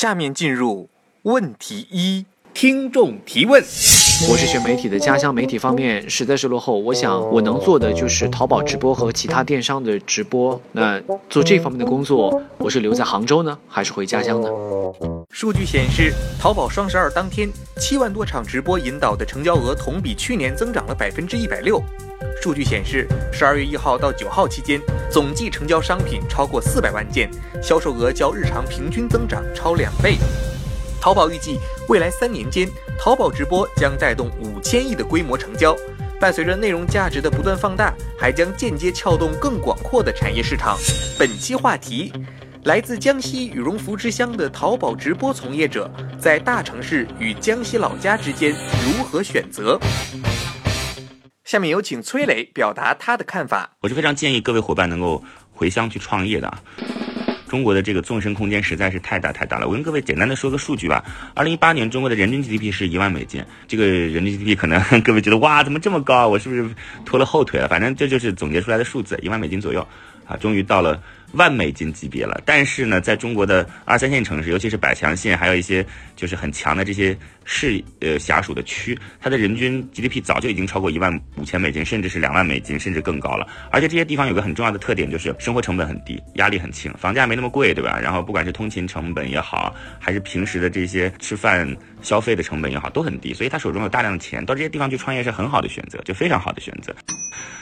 下面进入问题一，听众提问。我是学媒体的，家乡媒体方面实在是落后。我想我能做的就是淘宝直播和其他电商的直播。那做这方面的工作，我是留在杭州呢，还是回家乡呢？数据显示，淘宝双十二当天，七万多场直播引导的成交额同比去年增长了百分之一百六。数据显示，十二月一号到九号期间，总计成交商品超过四百万件，销售额较日常平均增长超两倍。淘宝预计，未来三年间，淘宝直播将带动五千亿的规模成交。伴随着内容价值的不断放大，还将间接撬动更广阔的产业市场。本期话题：来自江西羽绒服之乡的淘宝直播从业者，在大城市与江西老家之间如何选择？下面有请崔磊表达他的看法。我是非常建议各位伙伴能够回乡去创业的啊。中国的这个纵深空间实在是太大太大了。我跟各位简单的说个数据吧。二零一八年中国的人均 GDP 是一万美金，这个人均 GDP 可能各位觉得哇，怎么这么高？我是不是拖了后腿了？反正这就是总结出来的数字，一万美金左右啊，终于到了。万美金级别了，但是呢，在中国的二三线城市，尤其是百强县，还有一些就是很强的这些市呃辖属的区，它的人均 GDP 早就已经超过一万五千美金，甚至是两万美金，甚至更高了。而且这些地方有个很重要的特点，就是生活成本很低，压力很轻，房价没那么贵，对吧？然后不管是通勤成本也好，还是平时的这些吃饭消费的成本也好，都很低，所以他手中有大量的钱，到这些地方去创业是很好的选择，就非常好的选择。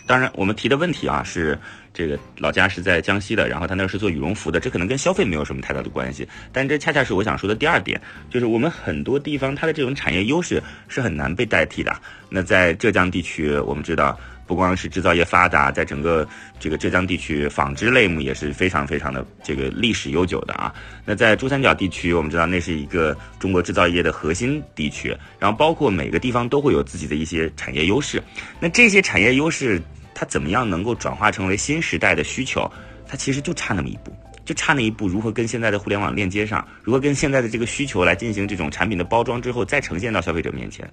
当然，我们提的问题啊是。这个老家是在江西的，然后他那是做羽绒服的，这可能跟消费没有什么太大的关系，但这恰恰是我想说的第二点，就是我们很多地方它的这种产业优势是很难被代替的。那在浙江地区，我们知道不光是制造业发达，在整个这个浙江地区，纺织类目也是非常非常的这个历史悠久的啊。那在珠三角地区，我们知道那是一个中国制造业的核心地区，然后包括每个地方都会有自己的一些产业优势，那这些产业优势。它怎么样能够转化成为新时代的需求？它其实就差那么一步，就差那一步，如何跟现在的互联网链接上？如何跟现在的这个需求来进行这种产品的包装之后，再呈现到消费者面前？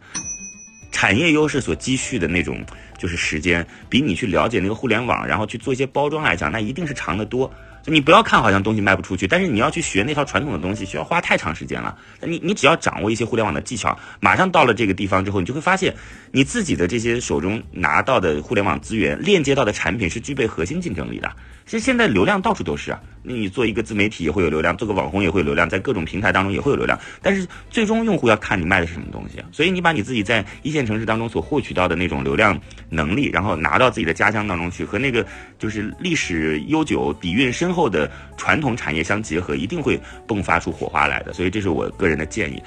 产业优势所积蓄的那种就是时间，比你去了解那个互联网，然后去做一些包装来讲，那一定是长得多。你不要看好像东西卖不出去，但是你要去学那套传统的东西，需要花太长时间了。你你只要掌握一些互联网的技巧，马上到了这个地方之后，你就会发现，你自己的这些手中拿到的互联网资源，链接到的产品是具备核心竞争力的。其实现在流量到处都是啊，那你做一个自媒体也会有流量，做个网红也会有流量，在各种平台当中也会有流量。但是最终用户要看你卖的是什么东西，所以你把你自己在一线城市当中所获取到的那种流量能力，然后拿到自己的家乡当中去，和那个就是历史悠久、底蕴深厚的传统产业相结合，一定会迸发出火花来的。所以这是我个人的建议。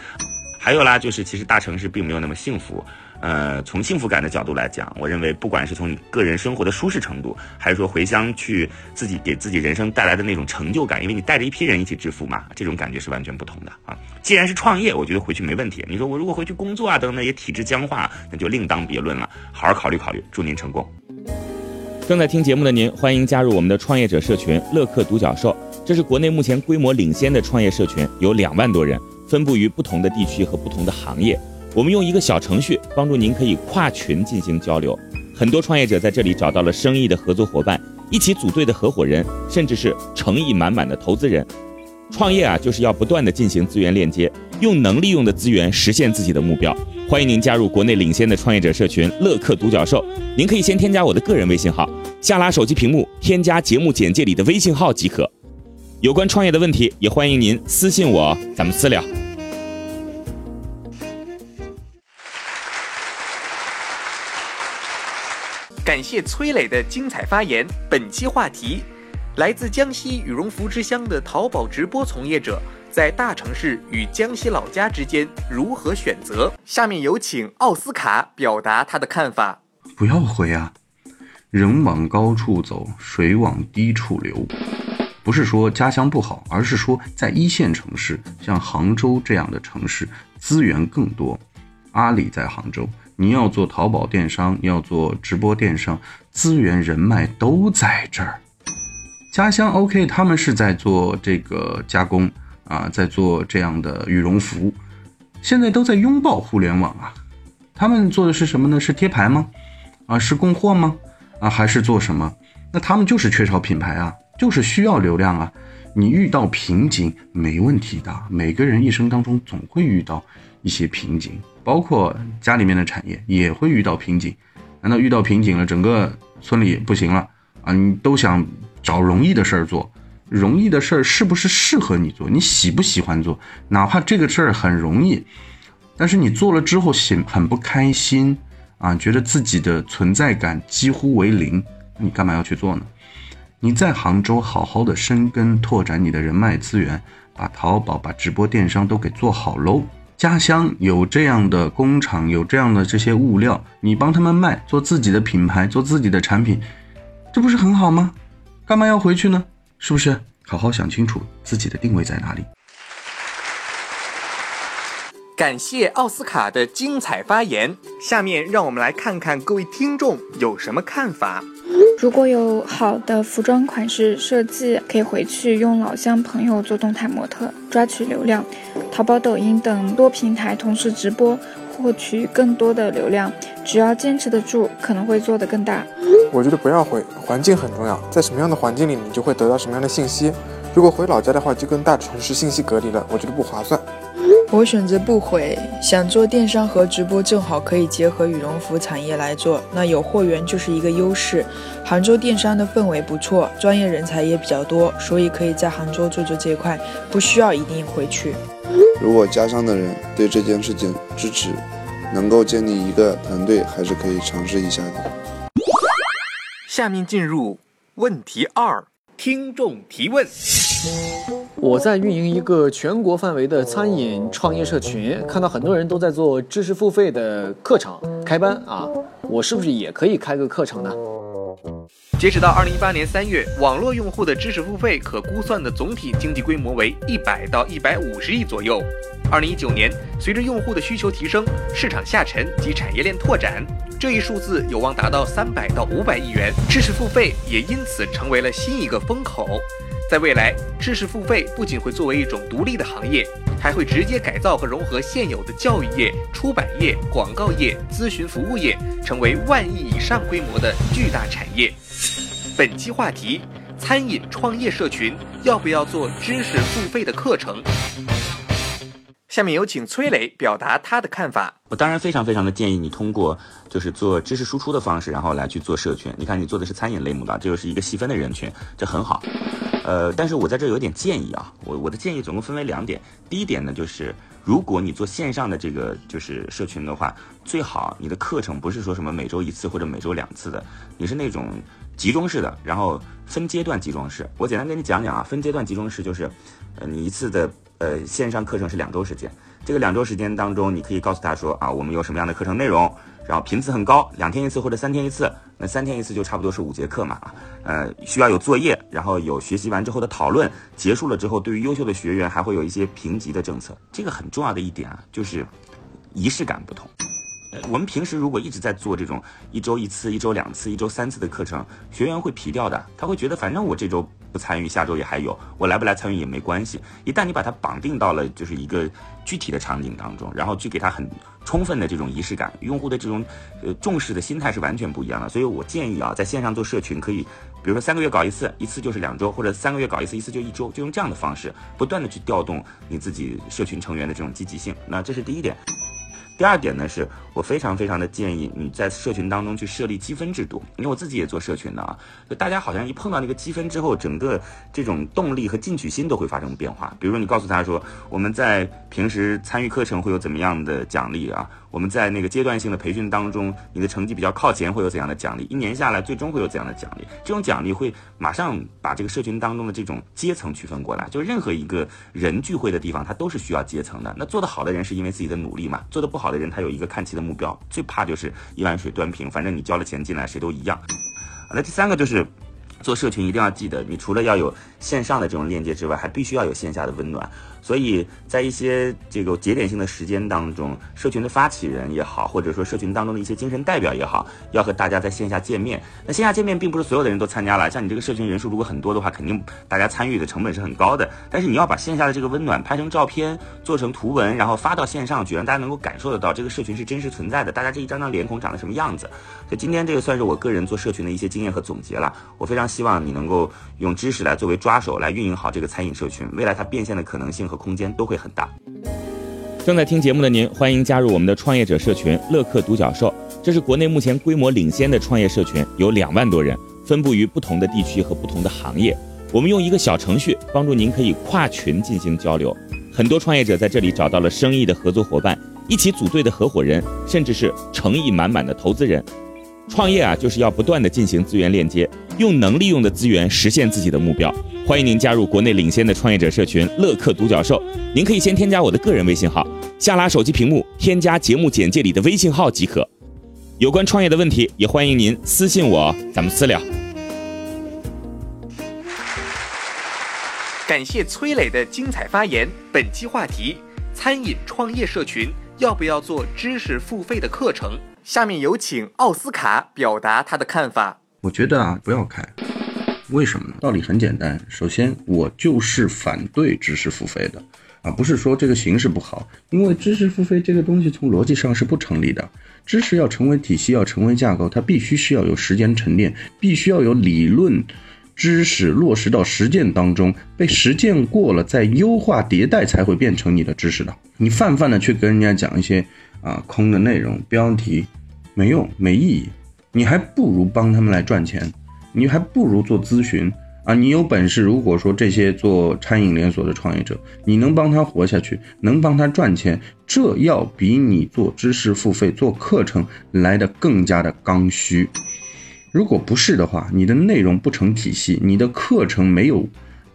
还有啦，就是其实大城市并没有那么幸福。呃，从幸福感的角度来讲，我认为不管是从你个人生活的舒适程度，还是说回乡去自己给自己人生带来的那种成就感，因为你带着一批人一起致富嘛，这种感觉是完全不同的啊。既然是创业，我觉得回去没问题。你说我如果回去工作啊等等，也体制僵化，那就另当别论了。好好考虑考虑，祝您成功。正在听节目的您，欢迎加入我们的创业者社群乐客独角兽，这是国内目前规模领先的创业社群，有两万多人，分布于不同的地区和不同的行业。我们用一个小程序帮助您，可以跨群进行交流。很多创业者在这里找到了生意的合作伙伴，一起组队的合伙人，甚至是诚意满满的投资人。创业啊，就是要不断的进行资源链接，用能利用的资源实现自己的目标。欢迎您加入国内领先的创业者社群乐客独角兽。您可以先添加我的个人微信号，下拉手机屏幕添加节目简介里的微信号即可。有关创业的问题，也欢迎您私信我，咱们私聊。感谢崔磊的精彩发言。本期话题：来自江西羽绒服之乡的淘宝直播从业者，在大城市与江西老家之间如何选择？下面有请奥斯卡表达他的看法。不要回啊！人往高处走，水往低处流。不是说家乡不好，而是说在一线城市，像杭州这样的城市，资源更多。阿里在杭州，你要做淘宝电商，要做直播电商，资源人脉都在这儿。家乡 OK，他们是在做这个加工啊，在做这样的羽绒服，现在都在拥抱互联网啊。他们做的是什么呢？是贴牌吗？啊，是供货吗？啊，还是做什么？那他们就是缺少品牌啊，就是需要流量啊。你遇到瓶颈没问题的，每个人一生当中总会遇到一些瓶颈，包括家里面的产业也会遇到瓶颈。难道遇到瓶颈了，整个村里不行了啊？你都想找容易的事儿做，容易的事儿是不是适合你做？你喜不喜欢做？哪怕这个事儿很容易。但是你做了之后，很很不开心啊，觉得自己的存在感几乎为零，你干嘛要去做呢？你在杭州好好的深耕拓展你的人脉资源，把淘宝、把直播电商都给做好喽。家乡有这样的工厂，有这样的这些物料，你帮他们卖，做自己的品牌，做自己的产品，这不是很好吗？干嘛要回去呢？是不是？好好想清楚自己的定位在哪里。感谢奥斯卡的精彩发言。下面让我们来看看各位听众有什么看法。如果有好的服装款式设计，可以回去用老乡朋友做动态模特，抓取流量。淘宝、抖音等多平台同时直播，获取更多的流量。只要坚持得住，可能会做得更大。我觉得不要回，环境很重要，在什么样的环境里，你就会得到什么样的信息。如果回老家的话，就跟大城市信息隔离了，我觉得不划算。我选择不回，想做电商和直播，正好可以结合羽绒服产业来做，那有货源就是一个优势。杭州电商的氛围不错，专业人才也比较多，所以可以在杭州做做这块，不需要一定回去。如果家乡的人对这件事情支持，能够建立一个团队，还是可以尝试一下的。下面进入问题二，听众提问。我在运营一个全国范围的餐饮创业社群，看到很多人都在做知识付费的课程开班啊，我是不是也可以开个课程呢？截止到二零一八年三月，网络用户的知识付费可估算的总体经济规模为一百到一百五十亿左右。二零一九年，随着用户的需求提升，市场下沉及产业链拓展，这一数字有望达到三百到五百亿元，知识付费也因此成为了新一个风口。在未来，知识付费不仅会作为一种独立的行业，还会直接改造和融合现有的教育业、出版业、广告业、咨询服务业，成为万亿以上规模的巨大产业。本期话题：餐饮创业社群要不要做知识付费的课程？下面有请崔磊表达他的看法。我当然非常非常的建议你通过就是做知识输出的方式，然后来去做社群。你看你做的是餐饮类目的，这就是一个细分的人群，这很好。呃，但是我在这有点建议啊，我我的建议总共分为两点。第一点呢，就是如果你做线上的这个就是社群的话，最好你的课程不是说什么每周一次或者每周两次的，你是那种集中式的，然后分阶段集中式。我简单跟你讲讲啊，分阶段集中式就是，呃，你一次的。呃，线上课程是两周时间，这个两周时间当中，你可以告诉他说啊，我们有什么样的课程内容，然后频次很高，两天一次或者三天一次，那三天一次就差不多是五节课嘛，呃，需要有作业，然后有学习完之后的讨论，结束了之后，对于优秀的学员还会有一些评级的政策，这个很重要的一点啊，就是仪式感不同。我们平时如果一直在做这种一周一次、一周两次、一周三次的课程，学员会疲掉的，他会觉得反正我这周。不参与，下周也还有，我来不来参与也没关系。一旦你把它绑定到了就是一个具体的场景当中，然后去给他很充分的这种仪式感，用户的这种呃重视的心态是完全不一样的。所以我建议啊，在线上做社群可以，比如说三个月搞一次，一次就是两周，或者三个月搞一次，一次就一周，就用这样的方式，不断的去调动你自己社群成员的这种积极性。那这是第一点。第二点呢，是我非常非常的建议你在社群当中去设立积分制度，因为我自己也做社群的啊，就大家好像一碰到那个积分之后，整个这种动力和进取心都会发生变化。比如说你告诉他说，我们在平时参与课程会有怎么样的奖励啊？我们在那个阶段性的培训当中，你的成绩比较靠前，会有怎样的奖励？一年下来，最终会有怎样的奖励？这种奖励会马上把这个社群当中的这种阶层区分过来。就任何一个人聚会的地方，它都是需要阶层的。那做得好的人是因为自己的努力嘛？做得不好好的人，他有一个看齐的目标。最怕就是一碗水端平，反正你交了钱进来，谁都一样。那第三个就是。做社群一定要记得，你除了要有线上的这种链接之外，还必须要有线下的温暖。所以在一些这个节点性的时间当中，社群的发起人也好，或者说社群当中的一些精神代表也好，要和大家在线下见面。那线下见面并不是所有的人都参加了，像你这个社群人数如果很多的话，肯定大家参与的成本是很高的。但是你要把线下的这个温暖拍成照片，做成图文，然后发到线上去，让大家能够感受得到这个社群是真实存在的，大家这一张张脸孔长得什么样子。所以今天这个算是我个人做社群的一些经验和总结了。我非常希望你能够用知识来作为抓手，来运营好这个餐饮社群，未来它变现的可能性和空间都会很大。正在听节目的您，欢迎加入我们的创业者社群乐客独角兽。这是国内目前规模领先的创业社群，有两万多人，分布于不同的地区和不同的行业。我们用一个小程序帮助您可以跨群进行交流。很多创业者在这里找到了生意的合作伙伴，一起组队的合伙人，甚至是诚意满满的投资人。创业啊，就是要不断的进行资源链接，用能利用的资源实现自己的目标。欢迎您加入国内领先的创业者社群乐客独角兽。您可以先添加我的个人微信号，下拉手机屏幕添加节目简介里的微信号即可。有关创业的问题，也欢迎您私信我，咱们私聊。感谢崔磊的精彩发言。本期话题：餐饮创业社群要不要做知识付费的课程？下面有请奥斯卡表达他的看法。我觉得啊，不要开。为什么呢？道理很简单。首先，我就是反对知识付费的，啊，不是说这个形式不好，因为知识付费这个东西从逻辑上是不成立的。知识要成为体系，要成为架构，它必须是要有时间沉淀，必须要有理论知识落实到实践当中，被实践过了，再优化迭代，才会变成你的知识的。你泛泛的去跟人家讲一些啊空的内容、标题，没用，没意义，你还不如帮他们来赚钱。你还不如做咨询啊！你有本事，如果说这些做餐饮连锁的创业者，你能帮他活下去，能帮他赚钱，这要比你做知识付费、做课程来的更加的刚需。如果不是的话，你的内容不成体系，你的课程没有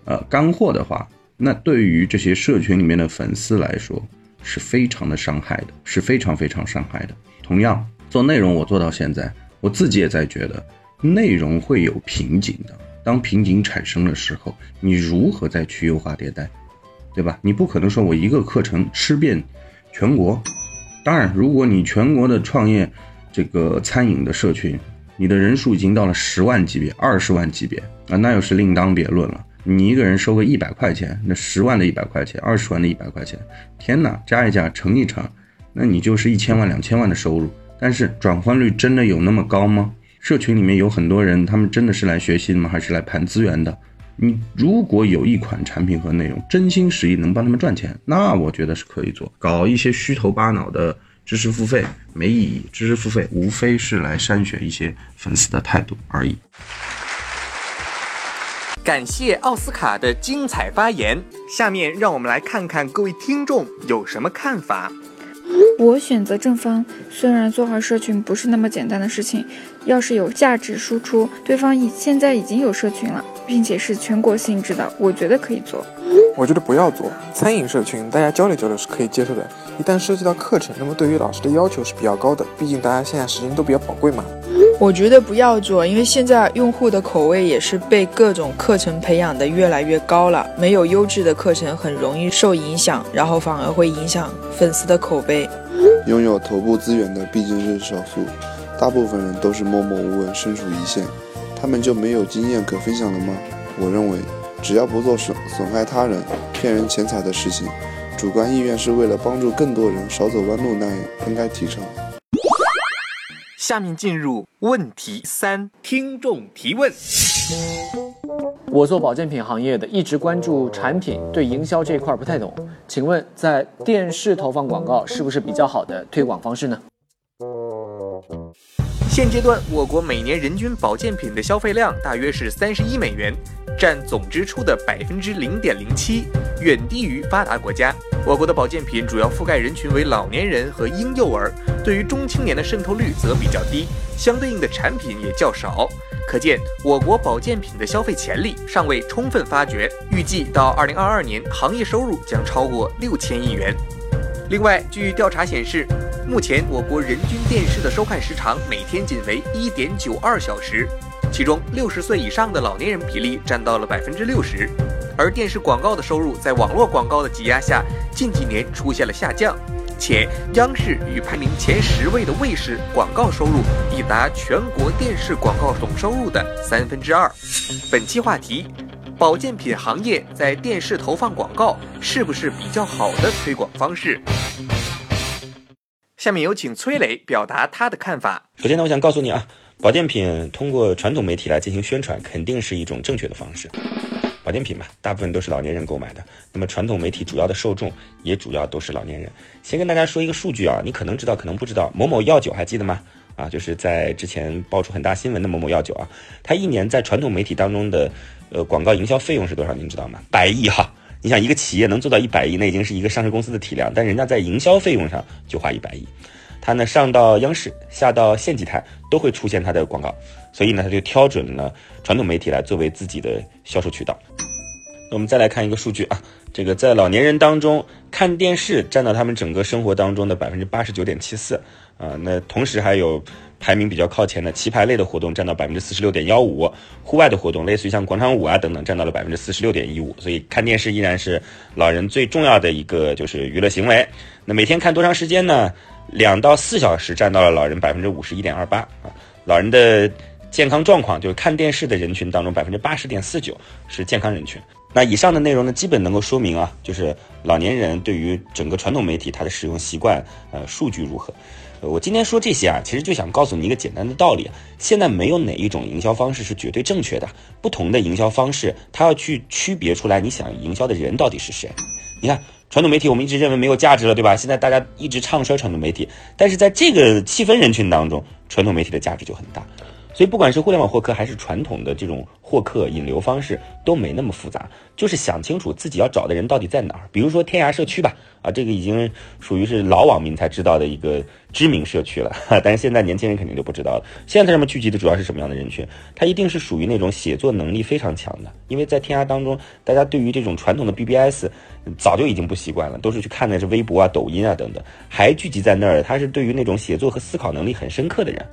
呃干货的话，那对于这些社群里面的粉丝来说是非常的伤害的，是非常非常伤害的。同样做内容，我做到现在，我自己也在觉得。内容会有瓶颈的，当瓶颈产生的时候，你如何再去优化迭代，对吧？你不可能说我一个课程吃遍全国。当然，如果你全国的创业这个餐饮的社群，你的人数已经到了十万级别、二十万级别啊，那又是另当别论了。你一个人收个一百块钱，那十万的一百块钱，二十万的一百块钱，天哪，加一加乘一乘，那你就是一千万、两千万的收入。但是转换率真的有那么高吗？社群里面有很多人，他们真的是来学习的吗？还是来盘资源的？你如果有一款产品和内容，真心实意能帮他们赚钱，那我觉得是可以做。搞一些虚头巴脑的知识付费没意义，知识付费无非是来筛选一些粉丝的态度而已。感谢奥斯卡的精彩发言，下面让我们来看看各位听众有什么看法。我选择正方，虽然做好社群不是那么简单的事情，要是有价值输出，对方已现在已经有社群了，并且是全国性质的，我觉得可以做。我觉得不要做餐饮社群，大家交流交流是可以接受的。一旦涉及到课程，那么对于老师的要求是比较高的，毕竟大家现在时间都比较宝贵嘛。我觉得不要做，因为现在用户的口味也是被各种课程培养的越来越高了，没有优质的课程很容易受影响，然后反而会影响粉丝的口碑。拥有头部资源的毕竟是少数，大部分人都是默默无闻，身处一线，他们就没有经验可分享了吗？我认为，只要不做损损害他人、骗人钱财的事情，主观意愿是为了帮助更多人少走弯路，那样应该提倡。下面进入问题三，听众提问。我做保健品行业的，一直关注产品，对营销这一块不太懂。请问，在电视投放广告是不是比较好的推广方式呢？现阶段，我国每年人均保健品的消费量大约是三十一美元，占总支出的百分之零点零七，远低于发达国家。我国的保健品主要覆盖人群为老年人和婴幼儿，对于中青年的渗透率则比较低，相对应的产品也较少。可见，我国保健品的消费潜力尚未充分发掘。预计到二零二二年，行业收入将超过六千亿元。另外，据调查显示，目前我国人均电视的收看时长每天仅为一点九二小时，其中六十岁以上的老年人比例占到了百分之六十。而电视广告的收入在网络广告的挤压下，近几年出现了下降，且央视与排名前十位的卫视广告收入已达全国电视广告总收入的三分之二。本期话题：保健品行业在电视投放广告是不是比较好的推广方式？下面有请崔磊表达他的看法。首先呢，我想告诉你啊，保健品通过传统媒体来进行宣传，肯定是一种正确的方式。保健品嘛，大部分都是老年人购买的。那么传统媒体主要的受众也主要都是老年人。先跟大家说一个数据啊，你可能知道，可能不知道。某某药酒还记得吗？啊，就是在之前爆出很大新闻的某某药酒啊，它一年在传统媒体当中的呃广告营销费用是多少？您知道吗？百亿哈！你想一个企业能做到一百亿，那已经是一个上市公司的体量，但人家在营销费用上就花一百亿。它呢上到央视，下到县级台都会出现它的广告，所以呢，它就挑准了传统媒体来作为自己的销售渠道。那我们再来看一个数据啊，这个在老年人当中看电视占到他们整个生活当中的百分之八十九点七四啊，那同时还有排名比较靠前的棋牌类的活动占到百分之四十六点幺五，户外的活动类似于像广场舞啊等等占到了百分之四十六点一五，所以看电视依然是老人最重要的一个就是娱乐行为。那每天看多长时间呢？两到四小时占到了老人百分之五十一点二八啊，老人的健康状况就是看电视的人群当中百分之八十点四九是健康人群。那以上的内容呢，基本能够说明啊，就是老年人对于整个传统媒体它的使用习惯，呃，数据如何？我今天说这些啊，其实就想告诉你一个简单的道理：现在没有哪一种营销方式是绝对正确的，不同的营销方式，它要去区别出来你想营销的人到底是谁。你看，传统媒体我们一直认为没有价值了，对吧？现在大家一直唱衰传统媒体，但是在这个细分人群当中，传统媒体的价值就很大。所以，不管是互联网获客还是传统的这种获客引流方式，都没那么复杂，就是想清楚自己要找的人到底在哪儿。比如说天涯社区吧，啊，这个已经属于是老网民才知道的一个知名社区了，但是现在年轻人肯定就不知道了。现在上面聚集的主要是什么样的人群？他一定是属于那种写作能力非常强的，因为在天涯当中，大家对于这种传统的 BBS 早就已经不习惯了，都是去看的是微博啊、抖音啊等等，还聚集在那儿，他是对于那种写作和思考能力很深刻的人。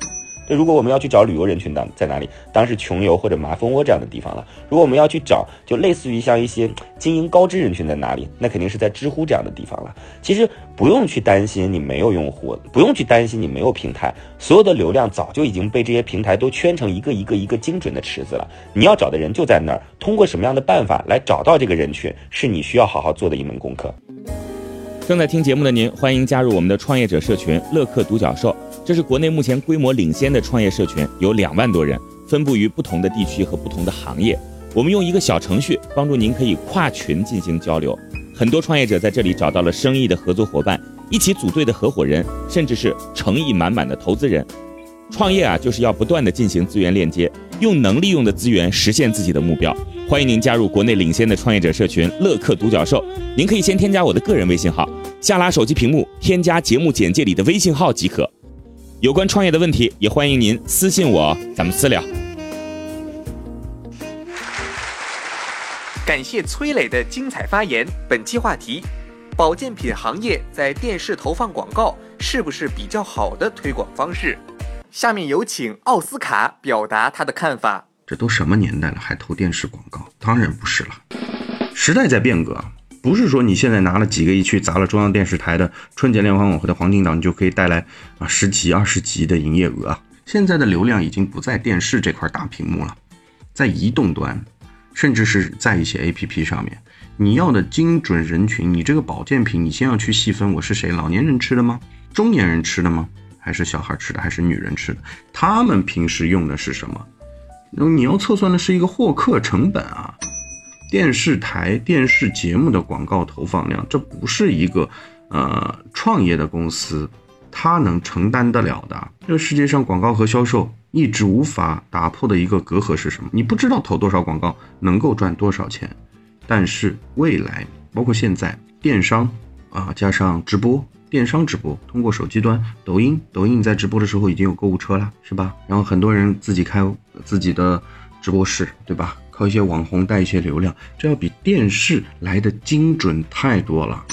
那如果我们要去找旅游人群当在哪里？当然是穷游或者麻蜂窝这样的地方了。如果我们要去找，就类似于像一些精英高知人群在哪里？那肯定是在知乎这样的地方了。其实不用去担心你没有用户，不用去担心你没有平台，所有的流量早就已经被这些平台都圈成一个一个一个精准的池子了。你要找的人就在那儿，通过什么样的办法来找到这个人群，是你需要好好做的一门功课。正在听节目的您，欢迎加入我们的创业者社群乐客独角兽。这是国内目前规模领先的创业社群，有两万多人，分布于不同的地区和不同的行业。我们用一个小程序帮助您可以跨群进行交流。很多创业者在这里找到了生意的合作伙伴，一起组队的合伙人，甚至是诚意满满的投资人。创业啊，就是要不断的进行资源链接，用能利用的资源实现自己的目标。欢迎您加入国内领先的创业者社群乐客独角兽。您可以先添加我的个人微信号，下拉手机屏幕添加节目简介里的微信号即可。有关创业的问题，也欢迎您私信我，咱们私聊。感谢崔磊的精彩发言。本期话题：保健品行业在电视投放广告是不是比较好的推广方式？下面有请奥斯卡表达他的看法。这都什么年代了，还投电视广告？当然不是了，时代在变革。不是说你现在拿了几个亿去砸了中央电视台的春节联欢晚会的黄金档，你就可以带来啊十几二十几的营业额啊！现在的流量已经不在电视这块大屏幕了，在移动端，甚至是在一些 APP 上面，你要的精准人群，你这个保健品，你先要去细分我是谁，老年人吃的吗？中年人吃的吗？还是小孩吃的？还是女人吃的？他们平时用的是什么？那你要测算的是一个获客成本啊！电视台电视节目的广告投放量，这不是一个呃创业的公司，它能承担得了的。这个世界上广告和销售一直无法打破的一个隔阂是什么？你不知道投多少广告能够赚多少钱，但是未来包括现在电商啊，加上直播，电商直播通过手机端，抖音，抖音你在直播的时候已经有购物车了，是吧？然后很多人自己开自己的直播室，对吧？靠一些网红带一些流量，这要比电视来的精准太多了，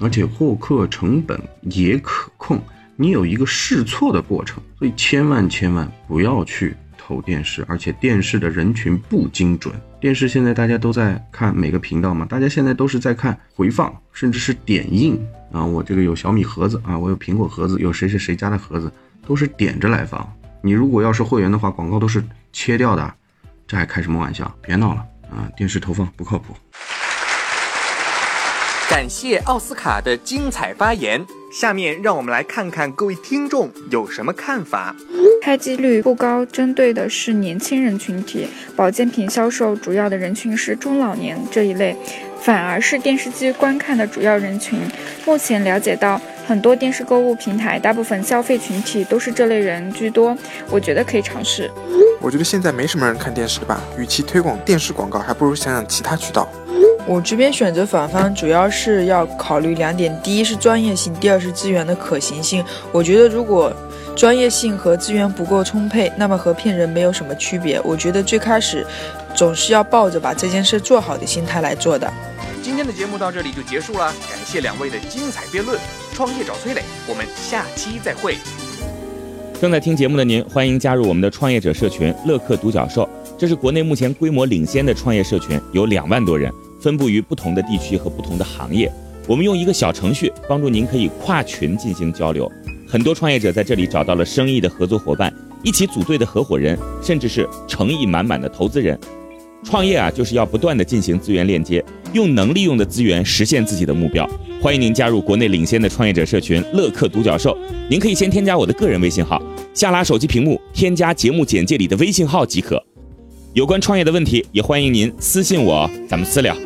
而且获客成本也可控，你有一个试错的过程，所以千万千万不要去投电视，而且电视的人群不精准。电视现在大家都在看每个频道嘛，大家现在都是在看回放，甚至是点映啊。我这个有小米盒子啊，我有苹果盒子，有谁谁谁家的盒子，都是点着来放。你如果要是会员的话，广告都是切掉的，这还开什么玩笑？别闹了啊！电视投放不靠谱。感谢奥斯卡的精彩发言。下面让我们来看看各位听众有什么看法。开机率不高，针对的是年轻人群体。保健品销售主要的人群是中老年这一类，反而是电视机观看的主要人群。目前了解到，很多电视购物平台，大部分消费群体都是这类人居多。我觉得可以尝试。我觉得现在没什么人看电视吧，与其推广电视广告，还不如想想其他渠道。我这边选择反方，主要是要考虑两点：第一是专业性，第二是资源的可行性。我觉得如果专业性和资源不够充沛，那么和骗人没有什么区别。我觉得最开始总是要抱着把这件事做好的心态来做的。今天的节目到这里就结束了，感谢两位的精彩辩论。创业找崔磊，我们下期再会。正在听节目的您，欢迎加入我们的创业者社群乐客独角兽，这是国内目前规模领先的创业社群，有两万多人。分布于不同的地区和不同的行业，我们用一个小程序帮助您可以跨群进行交流。很多创业者在这里找到了生意的合作伙伴，一起组队的合伙人，甚至是诚意满满的投资人。创业啊，就是要不断的进行资源链接，用能利用的资源实现自己的目标。欢迎您加入国内领先的创业者社群乐客独角兽。您可以先添加我的个人微信号，下拉手机屏幕添加节目简介里的微信号即可。有关创业的问题，也欢迎您私信我，咱们私聊。